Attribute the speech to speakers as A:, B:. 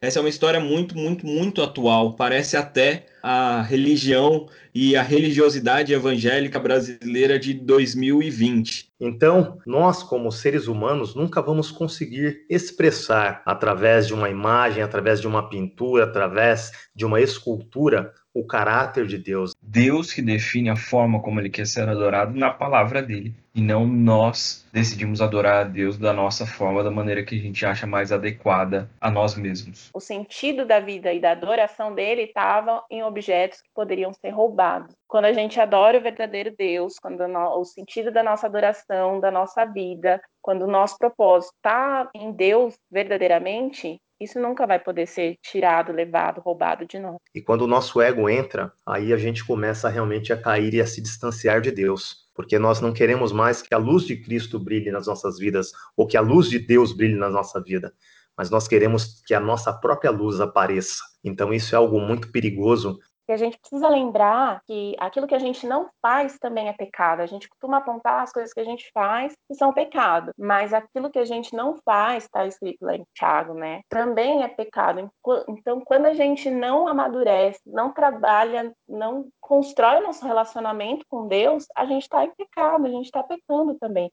A: Essa é uma história muito, muito, muito atual. Parece até a religião e a religiosidade evangélica brasileira de 2020.
B: Então, nós, como seres humanos, nunca vamos conseguir expressar através de uma imagem, através de uma pintura, através de uma escultura, o caráter de Deus.
C: Deus que define a forma como ele quer ser adorado na palavra dele. E não nós decidimos adorar a Deus da nossa forma, da maneira que a gente acha mais adequada a nós mesmos.
D: O sentido da vida e da adoração dele estava em objetos que poderiam ser roubados. Quando a gente adora o verdadeiro Deus, quando o sentido da nossa adoração, da nossa vida, quando o nosso propósito está em Deus verdadeiramente, isso nunca vai poder ser tirado, levado, roubado de nós.
B: E quando o nosso ego entra, aí a gente começa realmente a cair e a se distanciar de Deus, porque nós não queremos mais que a luz de Cristo brilhe nas nossas vidas ou que a luz de Deus brilhe na nossa vida, mas nós queremos que a nossa própria luz apareça. Então isso é algo muito perigoso
D: e a gente precisa lembrar que aquilo que a gente não faz também é pecado. A gente costuma apontar as coisas que a gente faz que são pecado, mas aquilo que a gente não faz, está escrito lá em Tiago, né? Também é pecado. Então, quando a gente não amadurece, não trabalha, não constrói o nosso relacionamento com Deus, a gente está em pecado, a gente está pecando também.